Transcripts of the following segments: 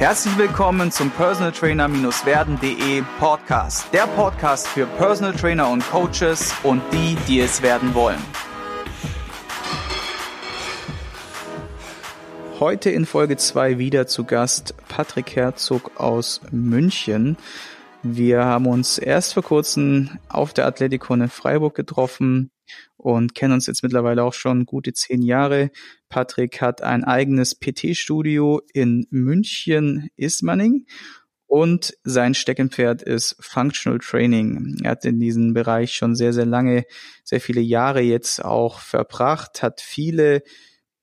Herzlich willkommen zum Personal Trainer-werden.de Podcast. Der Podcast für Personal Trainer und Coaches und die, die es werden wollen. Heute in Folge 2 wieder zu Gast Patrick Herzog aus München. Wir haben uns erst vor kurzem auf der Athletikon in Freiburg getroffen und kennen uns jetzt mittlerweile auch schon gute zehn Jahre. Patrick hat ein eigenes PT-Studio in München, Ismaning. Und sein Steckenpferd ist Functional Training. Er hat in diesem Bereich schon sehr, sehr lange, sehr viele Jahre jetzt auch verbracht, hat viele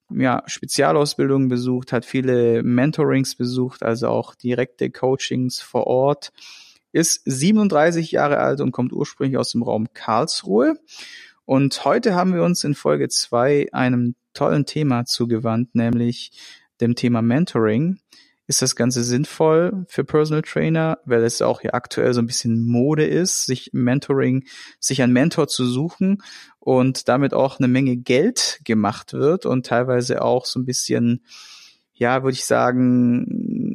ja, Spezialausbildungen besucht, hat viele Mentorings besucht, also auch direkte Coachings vor Ort, ist 37 Jahre alt und kommt ursprünglich aus dem Raum Karlsruhe und heute haben wir uns in Folge zwei einem tollen Thema zugewandt, nämlich dem Thema Mentoring. Ist das Ganze sinnvoll für Personal Trainer, weil es auch hier aktuell so ein bisschen Mode ist, sich Mentoring, sich einen Mentor zu suchen und damit auch eine Menge Geld gemacht wird und teilweise auch so ein bisschen, ja, würde ich sagen,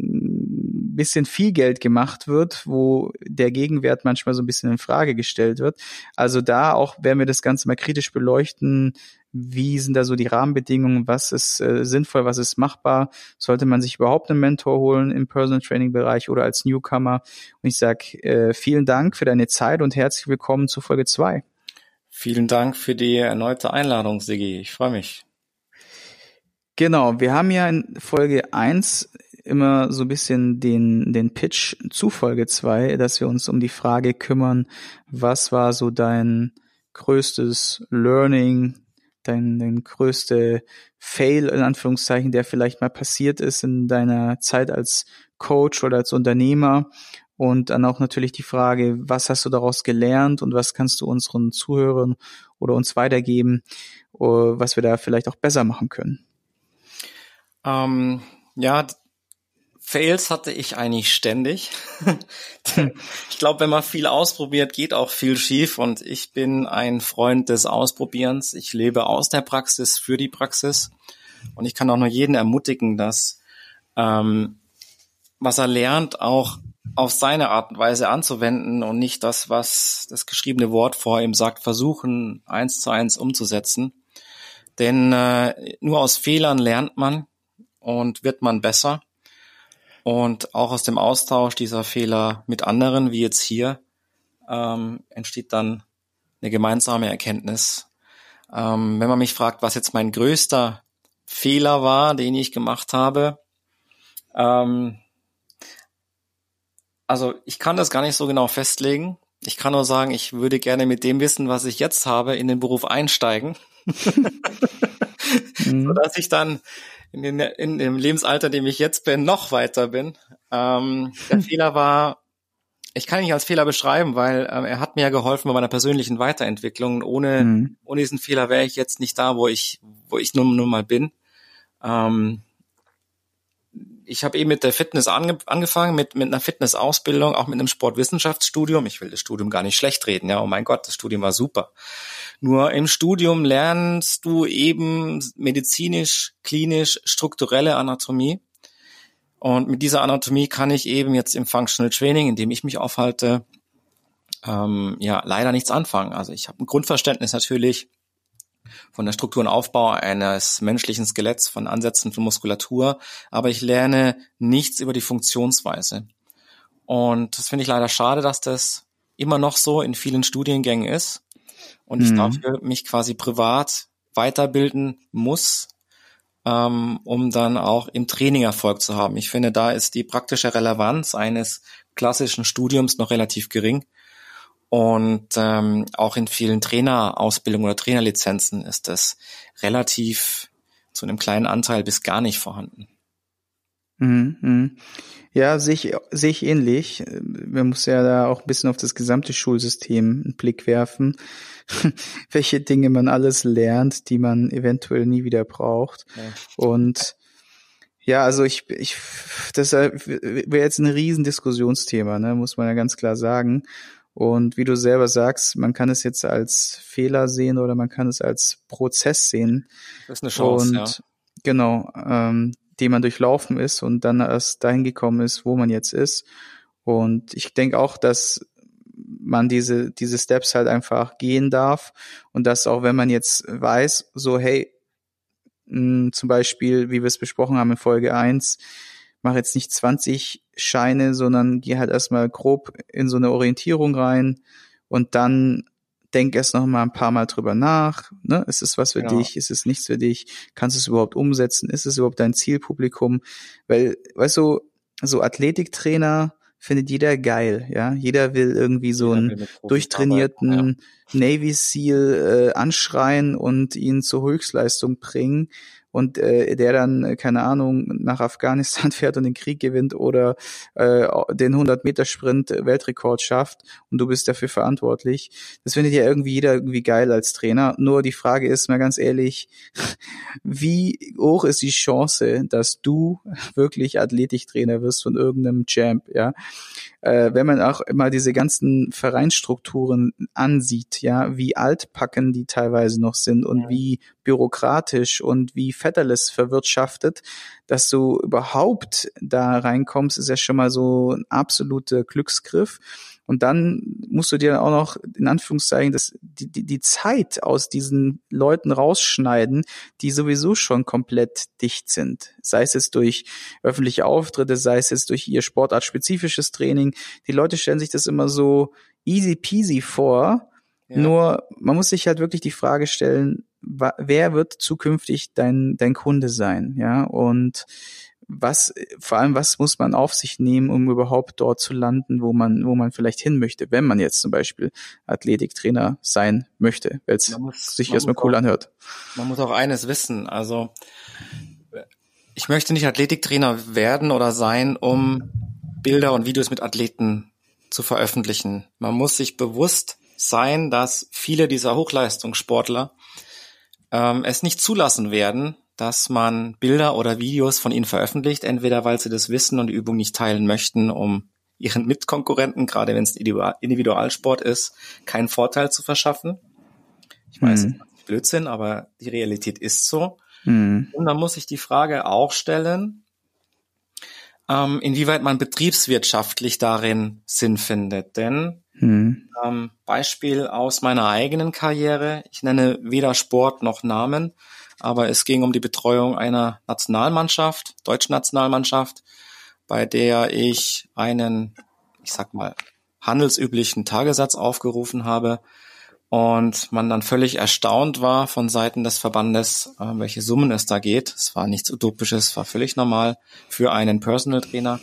bisschen viel Geld gemacht wird, wo der Gegenwert manchmal so ein bisschen in Frage gestellt wird. Also da auch werden wir das Ganze mal kritisch beleuchten. Wie sind da so die Rahmenbedingungen? Was ist äh, sinnvoll? Was ist machbar? Sollte man sich überhaupt einen Mentor holen im Personal Training Bereich oder als Newcomer? Und ich sage äh, vielen Dank für deine Zeit und herzlich willkommen zu Folge zwei. Vielen Dank für die erneute Einladung, Sigi. Ich freue mich. Genau, wir haben ja in Folge eins immer so ein bisschen den, den Pitch zu Folge zwei, dass wir uns um die Frage kümmern, was war so dein größtes Learning, dein, dein größte Fail in Anführungszeichen, der vielleicht mal passiert ist in deiner Zeit als Coach oder als Unternehmer. Und dann auch natürlich die Frage, was hast du daraus gelernt und was kannst du unseren Zuhörern oder uns weitergeben, was wir da vielleicht auch besser machen können? Ähm, ja, Fails hatte ich eigentlich ständig. ich glaube, wenn man viel ausprobiert, geht auch viel schief und ich bin ein Freund des Ausprobierens. Ich lebe aus der Praxis für die Praxis und ich kann auch nur jeden ermutigen, dass ähm, was er lernt, auch auf seine Art und Weise anzuwenden und nicht das, was das geschriebene Wort vor ihm sagt, versuchen, eins zu eins umzusetzen. Denn äh, nur aus Fehlern lernt man und wird man besser. Und auch aus dem Austausch dieser Fehler mit anderen, wie jetzt hier, ähm, entsteht dann eine gemeinsame Erkenntnis. Ähm, wenn man mich fragt, was jetzt mein größter Fehler war, den ich gemacht habe, ähm, also ich kann das gar nicht so genau festlegen. Ich kann nur sagen, ich würde gerne mit dem Wissen, was ich jetzt habe, in den Beruf einsteigen, mhm. sodass ich dann in, den, in dem Lebensalter, in dem ich jetzt bin, noch weiter bin. Ähm, der Fehler war, ich kann ihn nicht als Fehler beschreiben, weil ähm, er hat mir ja geholfen bei meiner persönlichen Weiterentwicklung. Ohne, mhm. ohne diesen Fehler wäre ich jetzt nicht da, wo ich, wo ich nun, nun mal bin. Ähm, ich habe eben mit der Fitness ange angefangen, mit, mit einer Fitnessausbildung, auch mit einem Sportwissenschaftsstudium. Ich will das Studium gar nicht schlecht reden, ja, oh mein Gott, das Studium war super. Nur im Studium lernst du eben medizinisch, klinisch, strukturelle Anatomie. Und mit dieser Anatomie kann ich eben jetzt im Functional Training, in dem ich mich aufhalte, ähm, ja leider nichts anfangen. Also ich habe ein Grundverständnis natürlich von der Struktur und Aufbau eines menschlichen Skeletts, von Ansätzen von Muskulatur, aber ich lerne nichts über die Funktionsweise. Und das finde ich leider schade, dass das immer noch so in vielen Studiengängen ist und mhm. ich dafür mich quasi privat weiterbilden muss, ähm, um dann auch im Training Erfolg zu haben. Ich finde, da ist die praktische Relevanz eines klassischen Studiums noch relativ gering. Und ähm, auch in vielen Trainerausbildungen oder Trainerlizenzen ist das relativ zu einem kleinen Anteil bis gar nicht vorhanden. Mhm, mhm. Ja, sehe ich, sehe ich ähnlich. Man muss ja da auch ein bisschen auf das gesamte Schulsystem einen Blick werfen, welche Dinge man alles lernt, die man eventuell nie wieder braucht. Ja. Und ja, also ich, ich, das wäre jetzt ein Riesendiskussionsthema, ne, muss man ja ganz klar sagen. Und wie du selber sagst, man kann es jetzt als Fehler sehen oder man kann es als Prozess sehen. Das ist eine Chance, und ja. genau, ähm, die man durchlaufen ist und dann erst dahin gekommen ist, wo man jetzt ist. Und ich denke auch, dass man diese, diese Steps halt einfach gehen darf und dass auch wenn man jetzt weiß, so hey, mh, hm, zum Beispiel, wie wir es besprochen haben in Folge eins mach jetzt nicht 20 Scheine, sondern geh halt erstmal grob in so eine Orientierung rein und dann denk erst noch mal ein paar Mal drüber nach. Ne? Ist es was für genau. dich? Ist es nichts für dich? Kannst du es überhaupt umsetzen? Ist es überhaupt dein Zielpublikum? Weil, weißt du, so Athletiktrainer findet jeder geil, ja. Jeder will irgendwie so einen durchtrainierten ja. Navy Seal äh, anschreien und ihn zur Höchstleistung bringen und äh, der dann, äh, keine Ahnung, nach Afghanistan fährt und den Krieg gewinnt oder äh, den 100-Meter-Sprint-Weltrekord schafft und du bist dafür verantwortlich. Das findet ja irgendwie jeder irgendwie geil als Trainer. Nur die Frage ist mal ganz ehrlich, wie hoch ist die Chance, dass du wirklich Athletiktrainer wirst von irgendeinem Champ, ja? äh, wenn man auch mal diese ganzen Vereinsstrukturen ansieht, ja, wie altpacken die teilweise noch sind und ja. wie bürokratisch und wie Fetterless verwirtschaftet, dass du überhaupt da reinkommst, ist ja schon mal so ein absoluter Glücksgriff. Und dann musst du dir auch noch, in Anführungszeichen, das, die, die, die Zeit aus diesen Leuten rausschneiden, die sowieso schon komplett dicht sind. Sei es jetzt durch öffentliche Auftritte, sei es jetzt durch ihr sportartspezifisches Training. Die Leute stellen sich das immer so easy peasy vor. Ja. Nur man muss sich halt wirklich die Frage stellen, wer wird zukünftig dein, dein Kunde sein? Ja, und was, vor allem, was muss man auf sich nehmen, um überhaupt dort zu landen, wo man, wo man vielleicht hin möchte, wenn man jetzt zum Beispiel Athletiktrainer sein möchte, weil es sich erstmal cool auch, anhört. Man muss auch eines wissen, also ich möchte nicht Athletiktrainer werden oder sein, um Bilder und Videos mit Athleten zu veröffentlichen. Man muss sich bewusst sein, dass viele dieser Hochleistungssportler ähm, es nicht zulassen werden, dass man Bilder oder Videos von ihnen veröffentlicht, entweder weil sie das Wissen und die Übung nicht teilen möchten, um ihren Mitkonkurrenten, gerade wenn es Individualsport ist, keinen Vorteil zu verschaffen. Ich weiß, mhm. Blödsinn, aber die Realität ist so. Mhm. Und dann muss sich die Frage auch stellen, ähm, inwieweit man betriebswirtschaftlich darin Sinn findet. Denn mhm. ähm, Beispiel aus meiner eigenen Karriere, ich nenne weder Sport noch Namen, aber es ging um die Betreuung einer Nationalmannschaft, deutschen Nationalmannschaft, bei der ich einen, ich sag mal, handelsüblichen Tagessatz aufgerufen habe und man dann völlig erstaunt war von Seiten des Verbandes, äh, welche Summen es da geht. Es war nichts Utopisches, war völlig normal für einen Personal Trainer.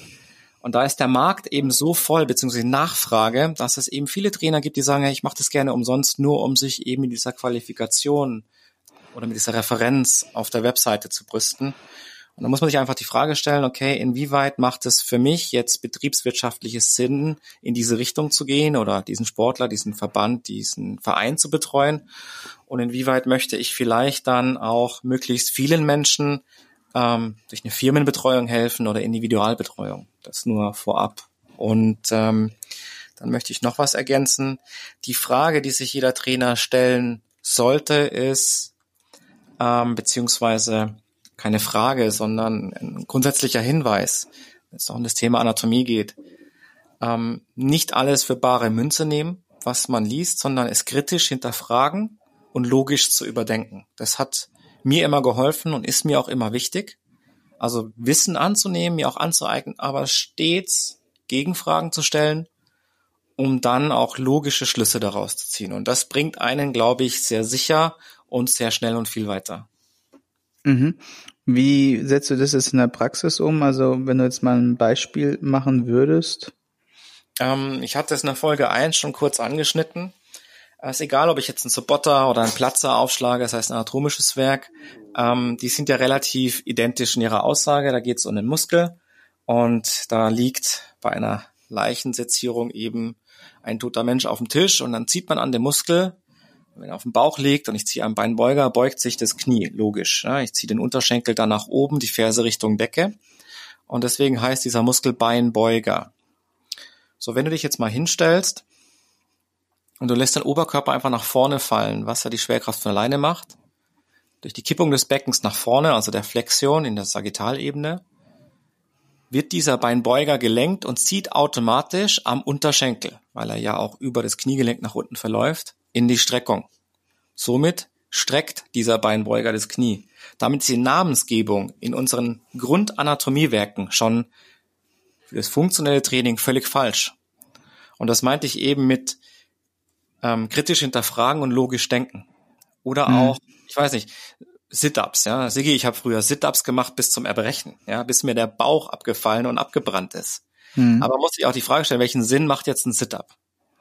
Und da ist der Markt eben so voll, beziehungsweise Nachfrage, dass es eben viele Trainer gibt, die sagen, ich mache das gerne umsonst, nur um sich eben in dieser Qualifikation oder mit dieser Referenz auf der Webseite zu brüsten. Und da muss man sich einfach die Frage stellen, okay, inwieweit macht es für mich jetzt betriebswirtschaftliches Sinn, in diese Richtung zu gehen oder diesen Sportler, diesen Verband, diesen Verein zu betreuen? Und inwieweit möchte ich vielleicht dann auch möglichst vielen Menschen ähm, durch eine Firmenbetreuung helfen oder Individualbetreuung? Das nur vorab. Und ähm, dann möchte ich noch was ergänzen. Die Frage, die sich jeder Trainer stellen sollte, ist, ähm, beziehungsweise keine Frage, sondern ein grundsätzlicher Hinweis, wenn es auch um das Thema Anatomie geht. Ähm, nicht alles für bare Münze nehmen, was man liest, sondern es kritisch hinterfragen und logisch zu überdenken. Das hat mir immer geholfen und ist mir auch immer wichtig. Also Wissen anzunehmen, mir auch anzueignen, aber stets Gegenfragen zu stellen, um dann auch logische Schlüsse daraus zu ziehen. Und das bringt einen, glaube ich, sehr sicher und sehr schnell und viel weiter. Mhm. Wie setzt du das jetzt in der Praxis um? Also wenn du jetzt mal ein Beispiel machen würdest. Ähm, ich hatte es in der Folge 1 schon kurz angeschnitten. Es ist egal, ob ich jetzt einen Sobotta oder einen Platzer aufschlage, das heißt ein anatomisches Werk. Ähm, die sind ja relativ identisch in ihrer Aussage. Da geht es um den Muskel und da liegt bei einer Leichensezierung eben ein toter Mensch auf dem Tisch und dann zieht man an dem Muskel wenn er auf dem Bauch liegt und ich ziehe einen Beinbeuger, beugt sich das Knie, logisch. Ja, ich ziehe den Unterschenkel dann nach oben, die Ferse Richtung Decke. Und deswegen heißt dieser Muskel Beinbeuger. So, wenn du dich jetzt mal hinstellst und du lässt den Oberkörper einfach nach vorne fallen, was ja die Schwerkraft von alleine macht, durch die Kippung des Beckens nach vorne, also der Flexion in der Sagittalebene, wird dieser Beinbeuger gelenkt und zieht automatisch am Unterschenkel, weil er ja auch über das Kniegelenk nach unten verläuft, in die Streckung. Somit streckt dieser Beinbeuger das Knie. Damit ist die Namensgebung in unseren Grundanatomiewerken schon für das funktionelle Training völlig falsch. Und das meinte ich eben mit ähm, kritisch hinterfragen und logisch denken. Oder mhm. auch, ich weiß nicht, Sit-ups, ja. Sigi, ich habe früher Sit-ups gemacht bis zum Erbrechen, ja, bis mir der Bauch abgefallen und abgebrannt ist. Mhm. Aber muss ich auch die Frage stellen, welchen Sinn macht jetzt ein Sit-up?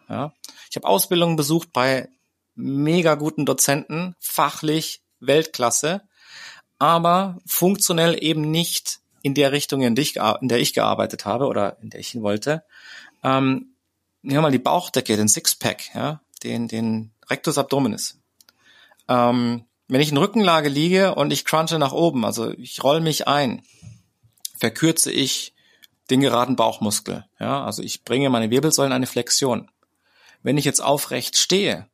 Ja. Ich habe Ausbildungen besucht bei mega guten Dozenten, fachlich Weltklasse, aber funktionell eben nicht in der Richtung, in, der ich gearbeitet habe oder in der ich hin wollte. Ähm, nehmen wir mal die Bauchdecke, den Sixpack, ja, den, den Rectus Abdominis. Ähm, wenn ich in Rückenlage liege und ich crunche nach oben, also ich roll mich ein, verkürze ich den geraden Bauchmuskel. Ja, also ich bringe meine Wirbelsäulen in eine Flexion. Wenn ich jetzt aufrecht stehe,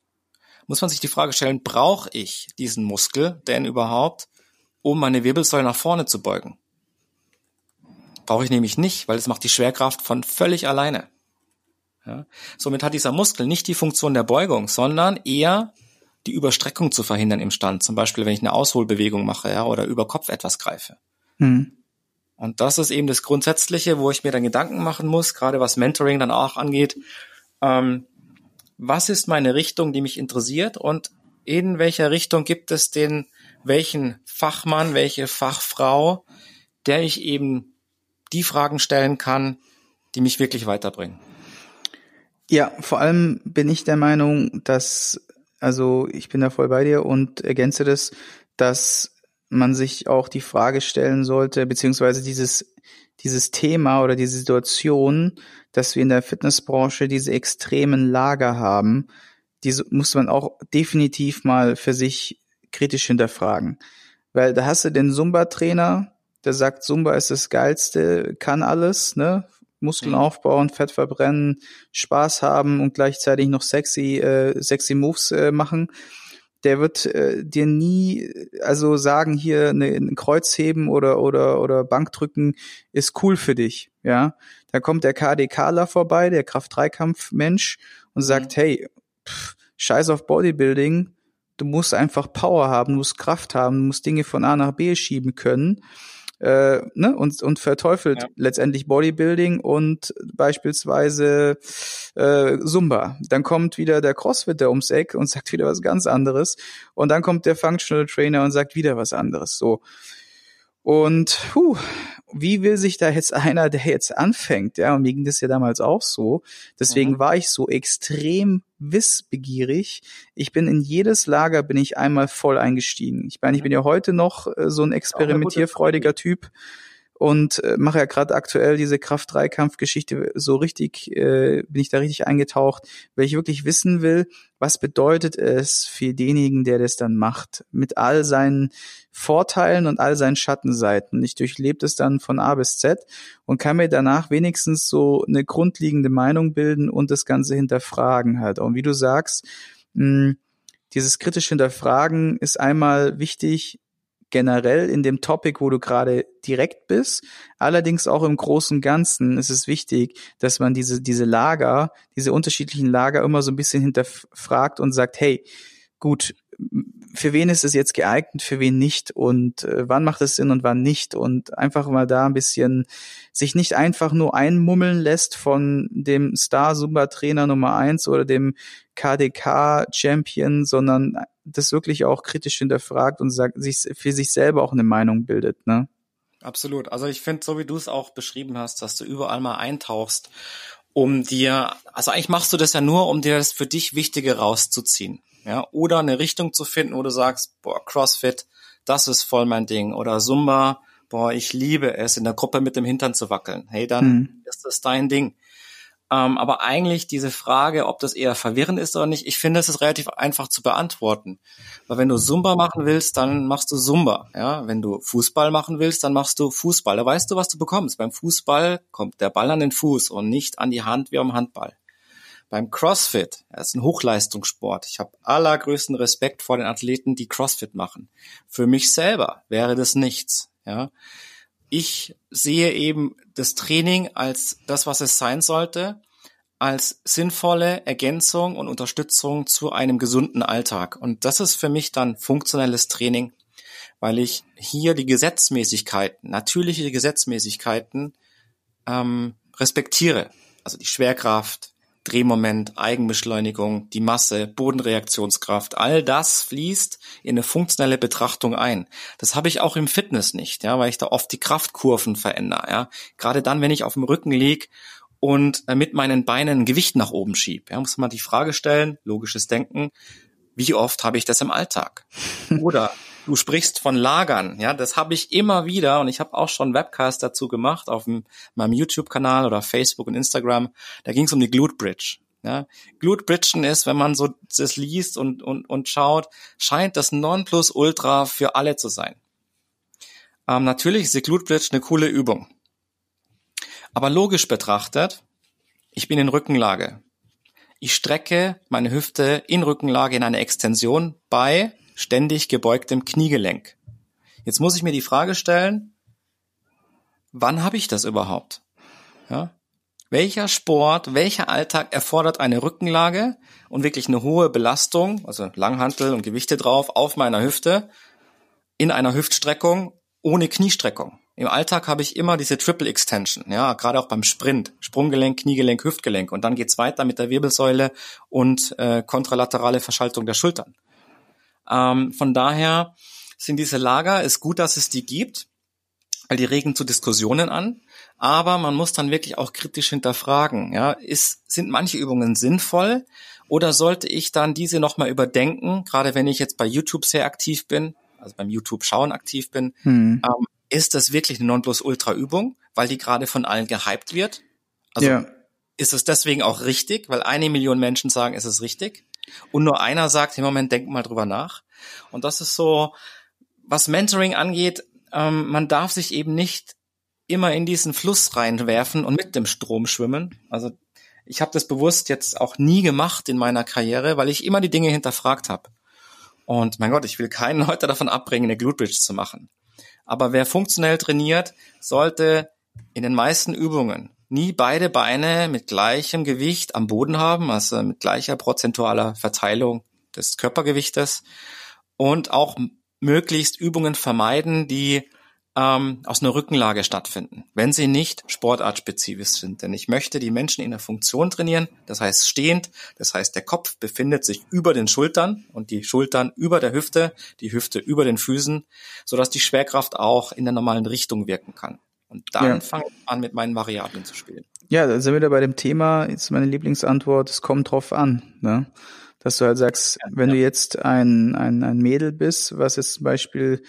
muss man sich die Frage stellen, brauche ich diesen Muskel denn überhaupt, um meine Wirbelsäule nach vorne zu beugen? Brauche ich nämlich nicht, weil es macht die Schwerkraft von völlig alleine. Ja? Somit hat dieser Muskel nicht die Funktion der Beugung, sondern eher die Überstreckung zu verhindern im Stand. Zum Beispiel, wenn ich eine Ausholbewegung mache ja, oder über Kopf etwas greife. Mhm. Und das ist eben das Grundsätzliche, wo ich mir dann Gedanken machen muss, gerade was Mentoring dann auch angeht. Ähm, was ist meine Richtung, die mich interessiert und in welcher Richtung gibt es den, welchen Fachmann, welche Fachfrau, der ich eben die Fragen stellen kann, die mich wirklich weiterbringen. Ja, vor allem bin ich der Meinung, dass, also ich bin da voll bei dir und ergänze das, dass man sich auch die Frage stellen sollte, beziehungsweise dieses, dieses Thema oder diese Situation, dass wir in der Fitnessbranche diese extremen Lager haben, diese muss man auch definitiv mal für sich kritisch hinterfragen. Weil da hast du den Zumba-Trainer, der sagt, Zumba ist das Geilste, kann alles, ne? Muskeln mhm. aufbauen, Fett verbrennen, Spaß haben und gleichzeitig noch sexy, äh, sexy Moves äh, machen. Der wird äh, dir nie, also sagen hier ne, ein Kreuzheben oder oder oder Bankdrücken ist cool für dich, ja. Da kommt der KDKler vorbei, der Kraft-Dreikampf-Mensch und sagt, mhm. hey, pff, scheiß auf Bodybuilding, du musst einfach Power haben, du musst Kraft haben, du musst Dinge von A nach B schieben können äh, ne, und, und verteufelt ja. letztendlich Bodybuilding und beispielsweise äh, Zumba. Dann kommt wieder der Crossfitter ums Eck und sagt wieder was ganz anderes. Und dann kommt der Functional Trainer und sagt wieder was anderes. So. Und puh, wie will sich da jetzt einer, der jetzt anfängt, ja, und mir ging das ja damals auch so, deswegen mhm. war ich so extrem wissbegierig. Ich bin in jedes Lager bin ich einmal voll eingestiegen. Ich meine, ich bin ja heute noch äh, so ein experimentierfreudiger Typ und äh, mache ja gerade aktuell diese Kraft-Dreikampf-Geschichte so richtig, äh, bin ich da richtig eingetaucht, weil ich wirklich wissen will, was bedeutet es für denjenigen, der das dann macht, mit all seinen Vorteilen und all seinen Schattenseiten. Ich durchlebe das dann von A bis Z und kann mir danach wenigstens so eine grundlegende Meinung bilden und das Ganze hinterfragen halt. Und wie du sagst, mh, dieses kritische Hinterfragen ist einmal wichtig, generell in dem Topic, wo du gerade direkt bist. Allerdings auch im großen Ganzen ist es wichtig, dass man diese, diese Lager, diese unterschiedlichen Lager immer so ein bisschen hinterfragt und sagt, hey, gut, für wen ist es jetzt geeignet, für wen nicht und äh, wann macht es Sinn und wann nicht und einfach mal da ein bisschen sich nicht einfach nur einmummeln lässt von dem Star Zumba Trainer Nummer eins oder dem KDK Champion, sondern das wirklich auch kritisch hinterfragt und sagt, sich für sich selber auch eine Meinung bildet, ne? Absolut. Also ich finde, so wie du es auch beschrieben hast, dass du überall mal eintauchst, um dir, also eigentlich machst du das ja nur, um dir das für dich Wichtige rauszuziehen. Ja, oder eine Richtung zu finden, wo du sagst, boah, CrossFit, das ist voll mein Ding. Oder Zumba, boah, ich liebe es, in der Gruppe mit dem Hintern zu wackeln. Hey, dann mhm. ist das dein Ding. Ähm, aber eigentlich diese Frage, ob das eher verwirrend ist oder nicht, ich finde, es ist relativ einfach zu beantworten. Weil wenn du Zumba machen willst, dann machst du Zumba. Ja, wenn du Fußball machen willst, dann machst du Fußball. Da weißt du, was du bekommst. Beim Fußball kommt der Ball an den Fuß und nicht an die Hand wie am Handball. Beim CrossFit, das ist ein Hochleistungssport. Ich habe allergrößten Respekt vor den Athleten, die CrossFit machen. Für mich selber wäre das nichts. Ja, ich sehe eben das Training als das, was es sein sollte, als sinnvolle Ergänzung und Unterstützung zu einem gesunden Alltag. Und das ist für mich dann funktionelles Training, weil ich hier die Gesetzmäßigkeiten, natürliche Gesetzmäßigkeiten ähm, respektiere. Also die Schwerkraft, Drehmoment, Eigenbeschleunigung, die Masse, Bodenreaktionskraft, all das fließt in eine funktionelle Betrachtung ein. Das habe ich auch im Fitness nicht, ja, weil ich da oft die Kraftkurven verändere, ja. Gerade dann, wenn ich auf dem Rücken lieg und äh, mit meinen Beinen ein Gewicht nach oben schiebe, ja, muss man die Frage stellen, logisches Denken, wie oft habe ich das im Alltag? Oder Du sprichst von Lagern, ja, das habe ich immer wieder und ich habe auch schon Webcast dazu gemacht auf meinem YouTube-Kanal oder Facebook und Instagram. Da ging es um die Glute Bridge. Ja. Glute Bridgen ist, wenn man so das liest und, und, und schaut, scheint das Nonplusultra für alle zu sein. Ähm, natürlich ist die Glute Bridge eine coole Übung. Aber logisch betrachtet, ich bin in Rückenlage. Ich strecke meine Hüfte in Rückenlage in eine Extension bei ständig gebeugtem Kniegelenk. Jetzt muss ich mir die Frage stellen, wann habe ich das überhaupt? Ja? Welcher Sport, welcher Alltag erfordert eine Rückenlage und wirklich eine hohe Belastung, also Langhantel und Gewichte drauf, auf meiner Hüfte, in einer Hüftstreckung ohne Kniestreckung? Im Alltag habe ich immer diese Triple Extension, ja, gerade auch beim Sprint, Sprunggelenk, Kniegelenk, Hüftgelenk und dann geht's weiter mit der Wirbelsäule und äh, kontralaterale Verschaltung der Schultern. Ähm, von daher sind diese Lager, ist gut, dass es die gibt, weil die regen zu Diskussionen an. Aber man muss dann wirklich auch kritisch hinterfragen, ja, ist, sind manche Übungen sinnvoll oder sollte ich dann diese nochmal überdenken, gerade wenn ich jetzt bei YouTube sehr aktiv bin, also beim YouTube-Schauen aktiv bin, hm. ähm, ist das wirklich eine Nonplusultra-Übung, weil die gerade von allen gehypt wird? Also ja. ist es deswegen auch richtig, weil eine Million Menschen sagen, es ist richtig? Und nur einer sagt, im Moment, denk mal drüber nach. Und das ist so, was Mentoring angeht, ähm, man darf sich eben nicht immer in diesen Fluss reinwerfen und mit dem Strom schwimmen. Also ich habe das bewusst jetzt auch nie gemacht in meiner Karriere, weil ich immer die Dinge hinterfragt habe. Und mein Gott, ich will keinen heute davon abbringen, eine Glute Bridge zu machen. Aber wer funktionell trainiert, sollte in den meisten Übungen nie beide Beine mit gleichem Gewicht am Boden haben, also mit gleicher prozentualer Verteilung des Körpergewichtes und auch möglichst Übungen vermeiden, die ähm, aus einer Rückenlage stattfinden, wenn sie nicht sportartspezifisch sind. Denn ich möchte die Menschen in der Funktion trainieren, das heißt stehend, das heißt der Kopf befindet sich über den Schultern und die Schultern über der Hüfte, die Hüfte über den Füßen, sodass die Schwerkraft auch in der normalen Richtung wirken kann. Und dann ja. fange ich an, mit meinen Variablen zu spielen. Ja, da sind wir wieder bei dem Thema, jetzt meine Lieblingsantwort, es kommt drauf an. Ne? Dass du halt sagst, ja, wenn ja. du jetzt ein, ein, ein Mädel bist, was jetzt zum Beispiel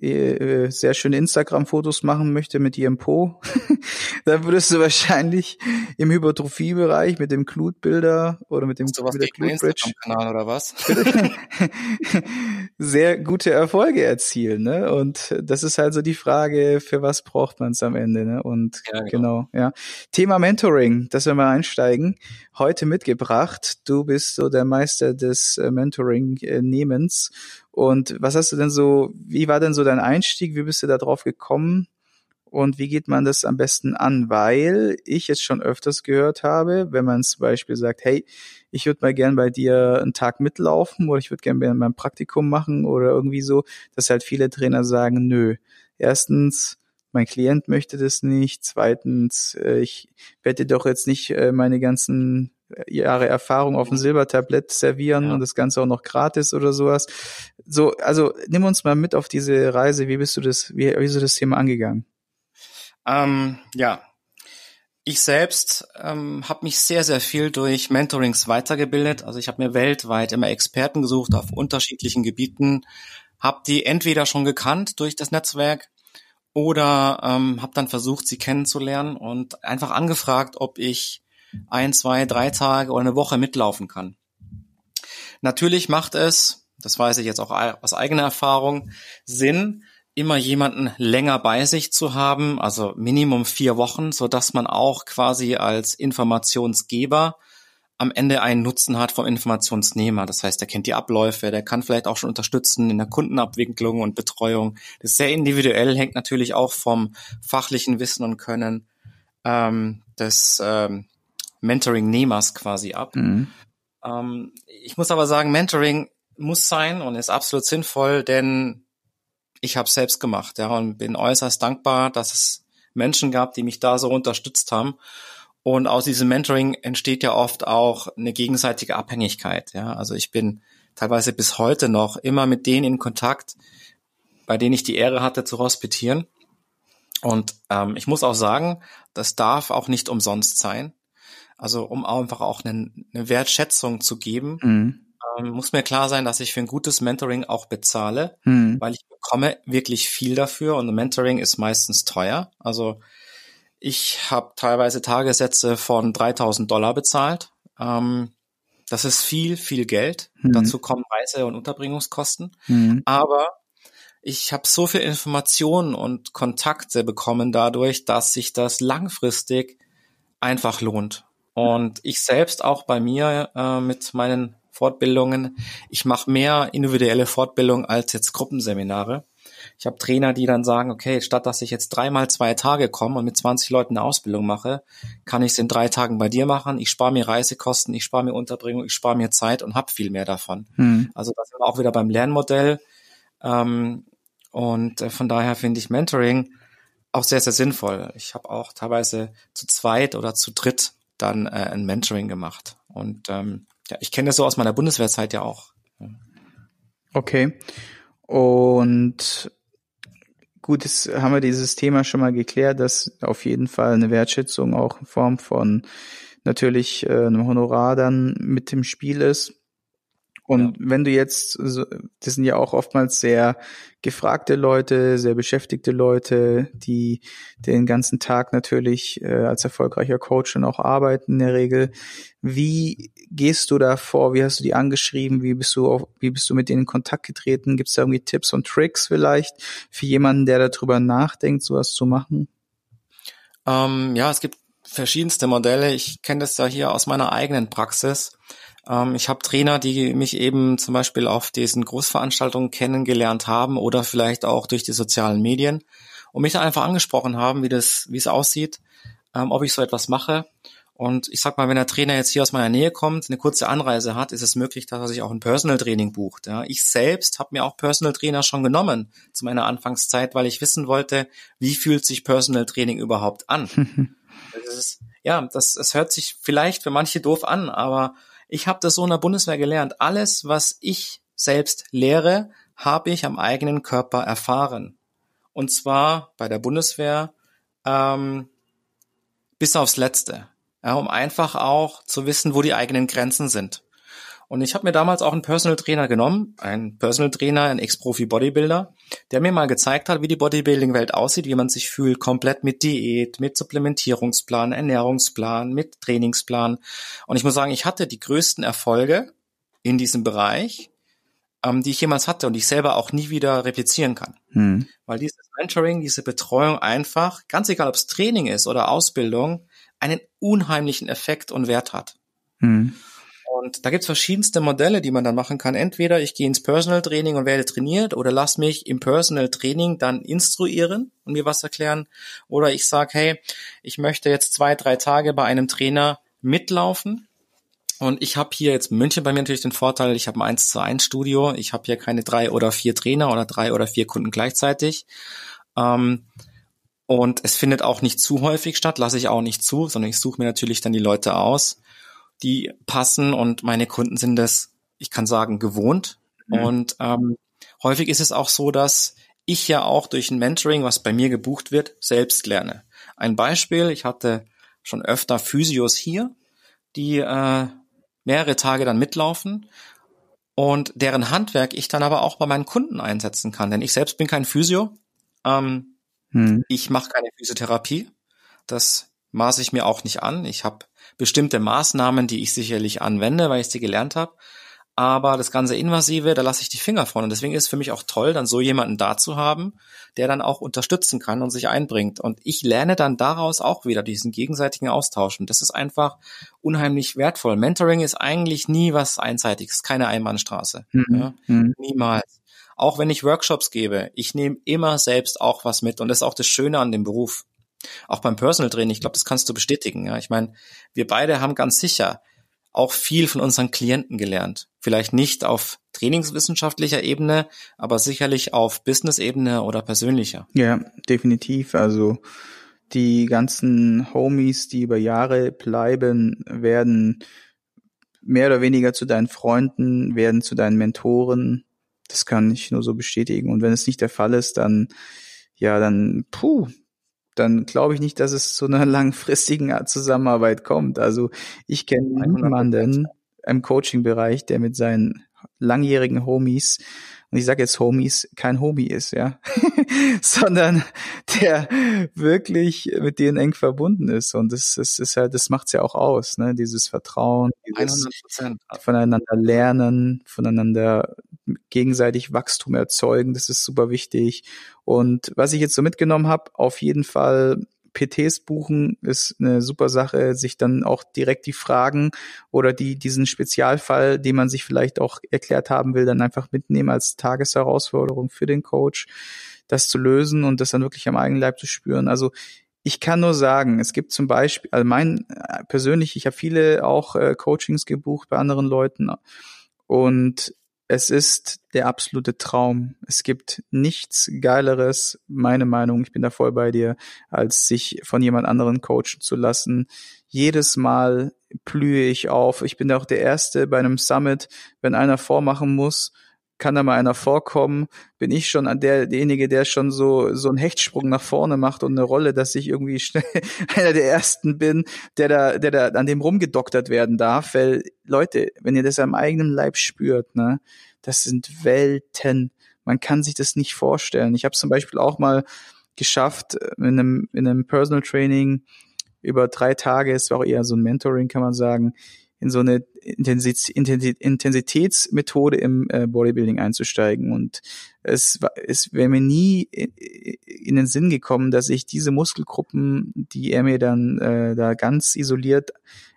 äh, sehr schöne Instagram-Fotos machen möchte mit ihrem Po, dann würdest du wahrscheinlich im Hypertrophie-Bereich mit dem Glute-Bilder oder mit dem mit der Glute-Bridge Kanal oder was? sehr gute Erfolge erzielen, ne? Und das ist halt so die Frage, für was braucht man es am Ende, ne? Und ja, genau. genau, ja. Thema Mentoring, dass wir mal einsteigen. Heute mitgebracht. Du bist so der Meister des äh, Mentoring-Nehmens und was hast du denn so, wie war denn so dein Einstieg? Wie bist du da drauf gekommen? Und wie geht man das am besten an? Weil ich jetzt schon öfters gehört habe, wenn man zum Beispiel sagt, hey, ich würde mal gern bei dir einen Tag mitlaufen oder ich würde gern mein Praktikum machen oder irgendwie so, dass halt viele Trainer sagen, nö. Erstens, mein Klient möchte das nicht. Zweitens, äh, ich werde doch jetzt nicht äh, meine ganzen Jahre Erfahrung auf dem Silbertablett servieren ja. und das Ganze auch noch gratis oder sowas. So, also nimm uns mal mit auf diese Reise. Wie bist du das, wie, wie bist du das Thema angegangen? Ähm, ja, ich selbst ähm, habe mich sehr, sehr viel durch Mentorings weitergebildet. Also ich habe mir weltweit immer Experten gesucht auf unterschiedlichen Gebieten, habe die entweder schon gekannt durch das Netzwerk oder ähm, habe dann versucht, sie kennenzulernen und einfach angefragt, ob ich ein, zwei, drei Tage oder eine Woche mitlaufen kann. Natürlich macht es, das weiß ich jetzt auch aus eigener Erfahrung, Sinn, immer jemanden länger bei sich zu haben, also Minimum vier Wochen, so dass man auch quasi als Informationsgeber am Ende einen Nutzen hat vom Informationsnehmer. Das heißt, er kennt die Abläufe, der kann vielleicht auch schon unterstützen in der Kundenabwicklung und Betreuung. Das ist sehr individuell, hängt natürlich auch vom fachlichen Wissen und Können ähm, des ähm, Mentoring-Nehmers quasi ab. Mhm. Ähm, ich muss aber sagen, Mentoring muss sein und ist absolut sinnvoll, denn ich habe selbst gemacht, ja, und bin äußerst dankbar, dass es Menschen gab, die mich da so unterstützt haben. Und aus diesem Mentoring entsteht ja oft auch eine gegenseitige Abhängigkeit. Ja, also ich bin teilweise bis heute noch immer mit denen in Kontakt, bei denen ich die Ehre hatte zu hospitieren. Und ähm, ich muss auch sagen, das darf auch nicht umsonst sein. Also um einfach auch eine, eine Wertschätzung zu geben, mhm. Ähm, muss mir klar sein, dass ich für ein gutes Mentoring auch bezahle, mhm. weil ich bekomme wirklich viel dafür und Mentoring ist meistens teuer. Also ich habe teilweise Tagessätze von 3000 Dollar bezahlt. Ähm, das ist viel, viel Geld. Mhm. Dazu kommen Reise- und Unterbringungskosten. Mhm. Aber ich habe so viel Informationen und Kontakte bekommen dadurch, dass sich das langfristig einfach lohnt. Und ich selbst auch bei mir äh, mit meinen Fortbildungen, ich mache mehr individuelle Fortbildung als jetzt Gruppenseminare. Ich habe Trainer, die dann sagen, okay, statt dass ich jetzt dreimal zwei Tage komme und mit 20 Leuten eine Ausbildung mache, kann ich es in drei Tagen bei dir machen. Ich spare mir Reisekosten, ich spare mir Unterbringung, ich spare mir Zeit und habe viel mehr davon. Mhm. Also das sind wir auch wieder beim Lernmodell. Ähm, und äh, von daher finde ich Mentoring auch sehr, sehr sinnvoll. Ich habe auch teilweise zu zweit oder zu dritt dann äh, ein Mentoring gemacht. Und ähm, ja, ich kenne das so aus meiner Bundeswehrzeit ja auch. Okay. Und gut, jetzt haben wir dieses Thema schon mal geklärt, dass auf jeden Fall eine Wertschätzung auch in Form von natürlich äh, einem Honorar dann mit dem Spiel ist. Und ja. wenn du jetzt, das sind ja auch oftmals sehr gefragte Leute, sehr beschäftigte Leute, die den ganzen Tag natürlich äh, als erfolgreicher Coach dann auch arbeiten in der Regel. Wie gehst du da vor? Wie hast du die angeschrieben? Wie bist du auf, wie bist du mit denen in Kontakt getreten? Gibt es da irgendwie Tipps und Tricks vielleicht für jemanden, der darüber nachdenkt, sowas zu machen? Ähm, ja, es gibt verschiedenste Modelle. Ich kenne das ja hier aus meiner eigenen Praxis. Ähm, ich habe Trainer, die mich eben zum Beispiel auf diesen Großveranstaltungen kennengelernt haben oder vielleicht auch durch die sozialen Medien und mich dann einfach angesprochen haben, wie das, wie es aussieht, ähm, ob ich so etwas mache. Und ich sag mal, wenn der Trainer jetzt hier aus meiner Nähe kommt, eine kurze Anreise hat, ist es möglich, dass er sich auch ein Personal Training bucht. Ja. Ich selbst habe mir auch Personal Trainer schon genommen zu meiner Anfangszeit, weil ich wissen wollte, wie fühlt sich Personal Training überhaupt an. das ist, ja, das, das hört sich vielleicht für manche doof an, aber ich habe das so in der Bundeswehr gelernt. Alles, was ich selbst lehre, habe ich am eigenen Körper erfahren. Und zwar bei der Bundeswehr ähm, bis aufs Letzte. Ja, um einfach auch zu wissen, wo die eigenen Grenzen sind. Und ich habe mir damals auch einen Personal Trainer genommen, einen Personal Trainer, ein Ex-Profi Bodybuilder, der mir mal gezeigt hat, wie die Bodybuilding-Welt aussieht, wie man sich fühlt, komplett mit Diät, mit Supplementierungsplan, Ernährungsplan, mit Trainingsplan. Und ich muss sagen, ich hatte die größten Erfolge in diesem Bereich, ähm, die ich jemals hatte und ich selber auch nie wieder replizieren kann. Hm. Weil dieses Mentoring, diese Betreuung einfach, ganz egal ob es Training ist oder Ausbildung, einen unheimlichen Effekt und Wert hat. Hm. Und da gibt's verschiedenste Modelle, die man dann machen kann. Entweder ich gehe ins Personal Training und werde trainiert oder lass mich im Personal Training dann instruieren und mir was erklären. Oder ich sage, hey, ich möchte jetzt zwei, drei Tage bei einem Trainer mitlaufen. Und ich habe hier jetzt München bei mir natürlich den Vorteil, ich habe ein 1 zu 1 Studio. Ich habe hier keine drei oder vier Trainer oder drei oder vier Kunden gleichzeitig. Ähm, und es findet auch nicht zu häufig statt, lasse ich auch nicht zu, sondern ich suche mir natürlich dann die Leute aus die passen und meine Kunden sind das, ich kann sagen, gewohnt. Mhm. Und ähm, häufig ist es auch so, dass ich ja auch durch ein Mentoring, was bei mir gebucht wird, selbst lerne. Ein Beispiel, ich hatte schon öfter Physios hier, die äh, mehrere Tage dann mitlaufen und deren Handwerk ich dann aber auch bei meinen Kunden einsetzen kann. Denn ich selbst bin kein Physio. Ähm, hm. Ich mache keine Physiotherapie. Das maße ich mir auch nicht an. Ich habe bestimmte Maßnahmen, die ich sicherlich anwende, weil ich sie gelernt habe. aber das ganze Invasive, da lasse ich die Finger von. Und deswegen ist es für mich auch toll, dann so jemanden da zu haben, der dann auch unterstützen kann und sich einbringt. Und ich lerne dann daraus auch wieder diesen gegenseitigen Austausch. Und das ist einfach unheimlich wertvoll. Mentoring ist eigentlich nie was Einseitiges, keine Einbahnstraße. Mhm. Ja? Mhm. Niemals. Auch wenn ich Workshops gebe, ich nehme immer selbst auch was mit. Und das ist auch das Schöne an dem Beruf. Auch beim Personal Training, ich glaube, das kannst du bestätigen. Ja? Ich meine, wir beide haben ganz sicher auch viel von unseren Klienten gelernt. Vielleicht nicht auf trainingswissenschaftlicher Ebene, aber sicherlich auf Business-Ebene oder persönlicher. Ja, definitiv. Also die ganzen Homies, die über Jahre bleiben, werden mehr oder weniger zu deinen Freunden, werden zu deinen Mentoren. Das kann ich nur so bestätigen. Und wenn es nicht der Fall ist, dann, ja, dann, puh, dann glaube ich nicht, dass es zu einer langfristigen Zusammenarbeit kommt. Also ich kenne niemanden im Coaching-Bereich, der mit seinen langjährigen Homies und ich sage jetzt Homies, kein Homie ist, ja, sondern der wirklich mit denen eng verbunden ist. Und das, das ist halt, das macht's ja auch aus, ne? Dieses Vertrauen, dieses 100%. voneinander lernen, voneinander gegenseitig Wachstum erzeugen, das ist super wichtig. Und was ich jetzt so mitgenommen habe, auf jeden Fall PTs buchen ist eine super Sache, sich dann auch direkt die Fragen oder die, diesen Spezialfall, den man sich vielleicht auch erklärt haben will, dann einfach mitnehmen als Tagesherausforderung für den Coach, das zu lösen und das dann wirklich am eigenen Leib zu spüren. Also ich kann nur sagen, es gibt zum Beispiel, also mein äh, persönlich, ich habe viele auch äh, Coachings gebucht bei anderen Leuten und es ist der absolute Traum. Es gibt nichts Geileres, meine Meinung, ich bin da voll bei dir, als sich von jemand anderen coachen zu lassen. Jedes Mal blühe ich auf. Ich bin auch der Erste bei einem Summit, wenn einer vormachen muss, kann da mal einer vorkommen, bin ich schon an der, derjenige, der schon so, so einen Hechtsprung nach vorne macht und eine Rolle, dass ich irgendwie schnell einer der ersten bin, der da, der da an dem rumgedoktert werden darf, weil Leute, wenn ihr das am eigenen Leib spürt, ne, das sind Welten. Man kann sich das nicht vorstellen. Ich habe zum Beispiel auch mal geschafft, in einem, in einem Personal Training über drei Tage, es war auch eher so ein Mentoring, kann man sagen, in so eine Intensitätsmethode im äh, Bodybuilding einzusteigen. Und es, es wäre mir nie in den Sinn gekommen, dass ich diese Muskelgruppen, die er mir dann äh, da ganz isoliert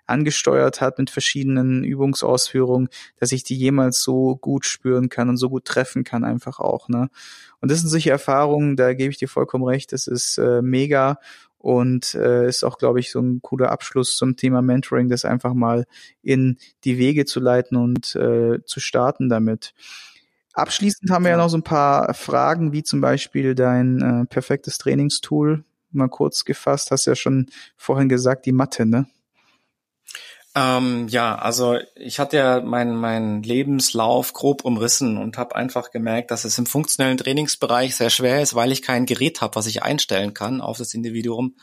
angesteuert hat mit verschiedenen Übungsausführungen, dass ich die jemals so gut spüren kann und so gut treffen kann einfach auch. Ne? Und das sind solche Erfahrungen, da gebe ich dir vollkommen recht, das ist äh, mega und äh, ist auch, glaube ich, so ein cooler Abschluss zum Thema Mentoring, das einfach mal in die Wege zu leiten und äh, zu starten damit. Abschließend haben wir ja noch so ein paar Fragen, wie zum Beispiel dein äh, perfektes Trainingstool. Mal kurz gefasst, hast ja schon vorhin gesagt, die Mathe, ne? Ähm, ja, also ich hatte ja meinen mein Lebenslauf grob umrissen und habe einfach gemerkt, dass es im funktionellen Trainingsbereich sehr schwer ist, weil ich kein Gerät habe, was ich einstellen kann auf das Individuum,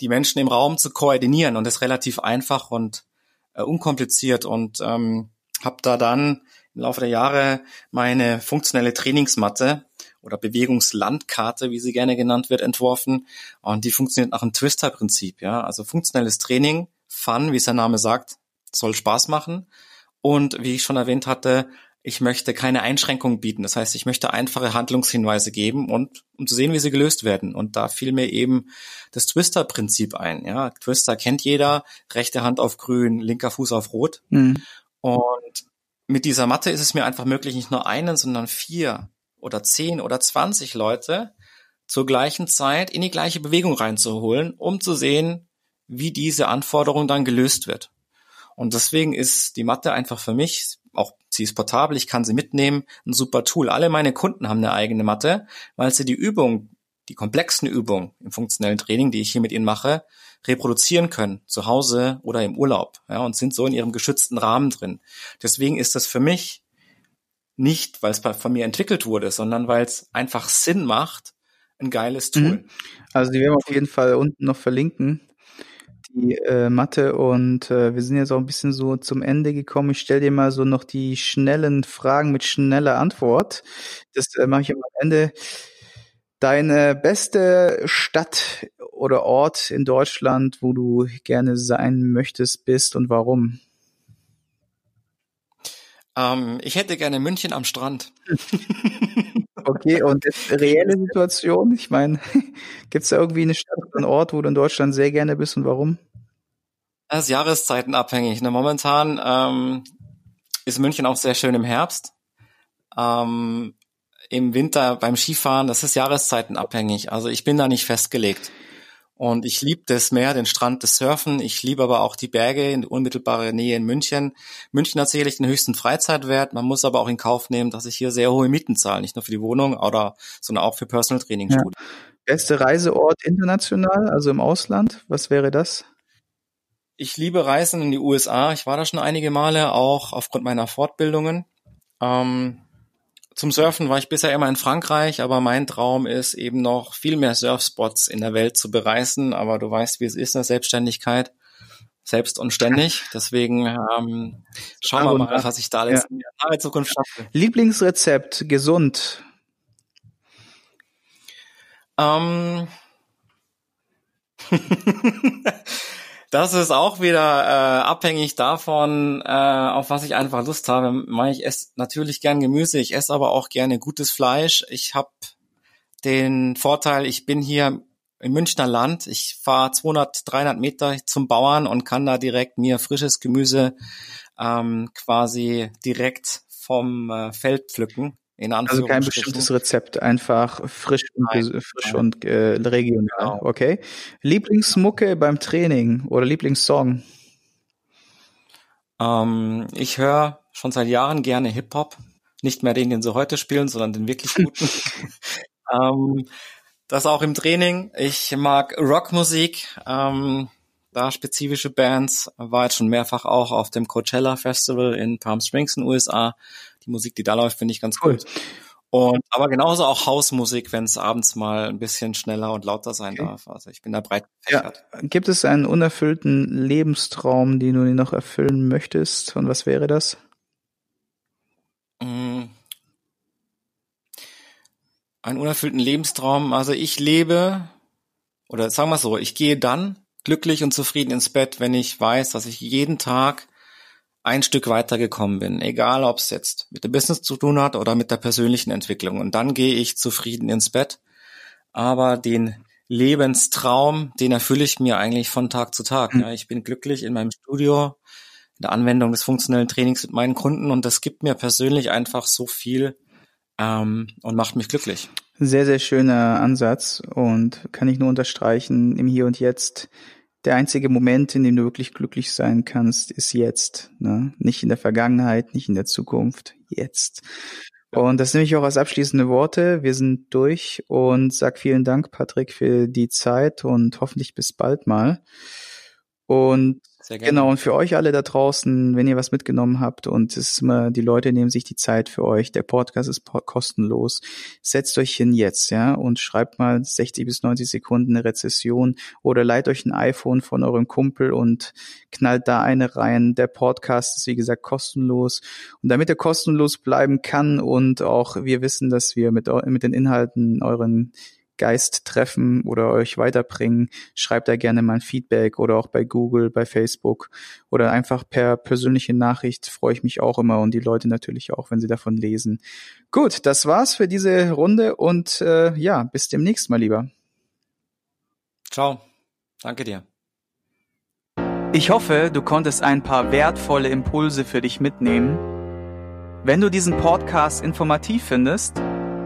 die Menschen im Raum zu koordinieren. Und das relativ einfach und äh, unkompliziert. Und ähm, habe da dann im Laufe der Jahre meine funktionelle Trainingsmatte oder Bewegungslandkarte, wie sie gerne genannt wird, entworfen. Und die funktioniert nach dem Twister-Prinzip. Ja, also funktionelles Training Fun, wie der Name sagt, soll Spaß machen. Und wie ich schon erwähnt hatte, ich möchte keine Einschränkungen bieten. Das heißt, ich möchte einfache Handlungshinweise geben und um zu sehen, wie sie gelöst werden. Und da fiel mir eben das Twister-Prinzip ein. Ja, Twister kennt jeder, rechte Hand auf grün, linker Fuß auf rot. Mhm. Und mit dieser Matte ist es mir einfach möglich, nicht nur einen, sondern vier oder zehn oder zwanzig Leute zur gleichen Zeit in die gleiche Bewegung reinzuholen, um zu sehen, wie diese Anforderung dann gelöst wird. Und deswegen ist die Matte einfach für mich, auch sie ist portabel, ich kann sie mitnehmen, ein super Tool. Alle meine Kunden haben eine eigene Matte, weil sie die Übung, die komplexen Übungen im funktionellen Training, die ich hier mit ihnen mache, reproduzieren können, zu Hause oder im Urlaub, ja, und sind so in ihrem geschützten Rahmen drin. Deswegen ist das für mich nicht, weil es von mir entwickelt wurde, sondern weil es einfach Sinn macht, ein geiles Tool. Mhm. Also die werden wir auf jeden Fall unten noch verlinken die äh, Mathe und äh, wir sind jetzt auch ein bisschen so zum Ende gekommen. Ich stelle dir mal so noch die schnellen Fragen mit schneller Antwort. Das äh, mache ich am Ende. Deine beste Stadt oder Ort in Deutschland, wo du gerne sein möchtest, bist und warum? Ähm, ich hätte gerne München am Strand. Okay, und reelle Situation? Ich meine, gibt es da irgendwie eine Stadt oder einen Ort, wo du in Deutschland sehr gerne bist und warum? Das ist jahreszeitenabhängig. Ne? Momentan ähm, ist München auch sehr schön im Herbst. Ähm, Im Winter beim Skifahren, das ist jahreszeitenabhängig. Also ich bin da nicht festgelegt. Und ich liebe das Meer, den Strand, das Surfen. Ich liebe aber auch die Berge in unmittelbarer Nähe in München. München hat sicherlich den höchsten Freizeitwert. Man muss aber auch in Kauf nehmen, dass ich hier sehr hohe Mieten zahle. Nicht nur für die Wohnung, oder, sondern auch für Personal Training. Ja. Beste Reiseort international, also im Ausland? Was wäre das? Ich liebe Reisen in die USA. Ich war da schon einige Male, auch aufgrund meiner Fortbildungen. Ähm, zum Surfen war ich bisher immer in Frankreich, aber mein Traum ist eben noch viel mehr Surfspots in der Welt zu bereisen. Aber du weißt, wie es ist in der Selbstständigkeit. Selbst und ständig. Deswegen ähm, schauen wir mal, was ich da alles ja. in der Zukunft schaffe. Lieblingsrezept, gesund. Ähm, Das ist auch wieder äh, abhängig davon, äh, auf was ich einfach Lust habe. Ich esse natürlich gern Gemüse, ich esse aber auch gerne gutes Fleisch. Ich habe den Vorteil, ich bin hier im Münchner Land. Ich fahre 200, 300 Meter zum Bauern und kann da direkt mir frisches Gemüse ähm, quasi direkt vom äh, Feld pflücken. In also kein bestimmtes Rezept, einfach frisch und, nein, frisch nein. und äh, regional. Genau. Okay. Lieblingsmucke beim Training oder Lieblingssong? Ähm, ich höre schon seit Jahren gerne Hip Hop, nicht mehr den, den sie heute spielen, sondern den wirklich guten. ähm, das auch im Training. Ich mag Rockmusik. Ähm, da spezifische Bands, war jetzt schon mehrfach auch auf dem Coachella Festival in Palm Springs in den USA die Musik, die da läuft, finde ich ganz cool. gut. Und aber genauso auch Hausmusik, wenn es abends mal ein bisschen schneller und lauter sein okay. darf. Also ich bin da breit gefächert. Ja. Gibt es einen unerfüllten Lebenstraum, den du noch erfüllen möchtest? Und was wäre das? Mm. Einen unerfüllten Lebenstraum. Also ich lebe, oder sagen wir so, ich gehe dann glücklich und zufrieden ins Bett, wenn ich weiß, dass ich jeden Tag ein Stück weitergekommen bin, egal ob es jetzt mit dem Business zu tun hat oder mit der persönlichen Entwicklung. Und dann gehe ich zufrieden ins Bett. Aber den Lebenstraum, den erfülle ich mir eigentlich von Tag zu Tag. Mhm. Ja, ich bin glücklich in meinem Studio, in der Anwendung des funktionellen Trainings mit meinen Kunden und das gibt mir persönlich einfach so viel ähm, und macht mich glücklich. Sehr, sehr schöner Ansatz und kann ich nur unterstreichen, im Hier und Jetzt der einzige Moment, in dem du wirklich glücklich sein kannst, ist jetzt. Ne? Nicht in der Vergangenheit, nicht in der Zukunft, jetzt. Und das nehme ich auch als abschließende Worte. Wir sind durch und sag vielen Dank, Patrick, für die Zeit und hoffentlich bis bald mal. Und sehr gerne. Genau, und für euch alle da draußen, wenn ihr was mitgenommen habt und es ist immer, die Leute nehmen sich die Zeit für euch, der Podcast ist kostenlos, setzt euch hin jetzt, ja, und schreibt mal 60 bis 90 Sekunden eine Rezession oder leiht euch ein iPhone von eurem Kumpel und knallt da eine rein. Der Podcast ist, wie gesagt, kostenlos. Und damit er kostenlos bleiben kann und auch wir wissen, dass wir mit, mit den Inhalten euren Geist treffen oder euch weiterbringen, schreibt da gerne mal ein Feedback oder auch bei Google, bei Facebook oder einfach per persönliche Nachricht freue ich mich auch immer und die Leute natürlich auch, wenn sie davon lesen. Gut, das war's für diese Runde und äh, ja, bis demnächst mal lieber. Ciao. Danke dir. Ich hoffe, du konntest ein paar wertvolle Impulse für dich mitnehmen. Wenn du diesen Podcast informativ findest,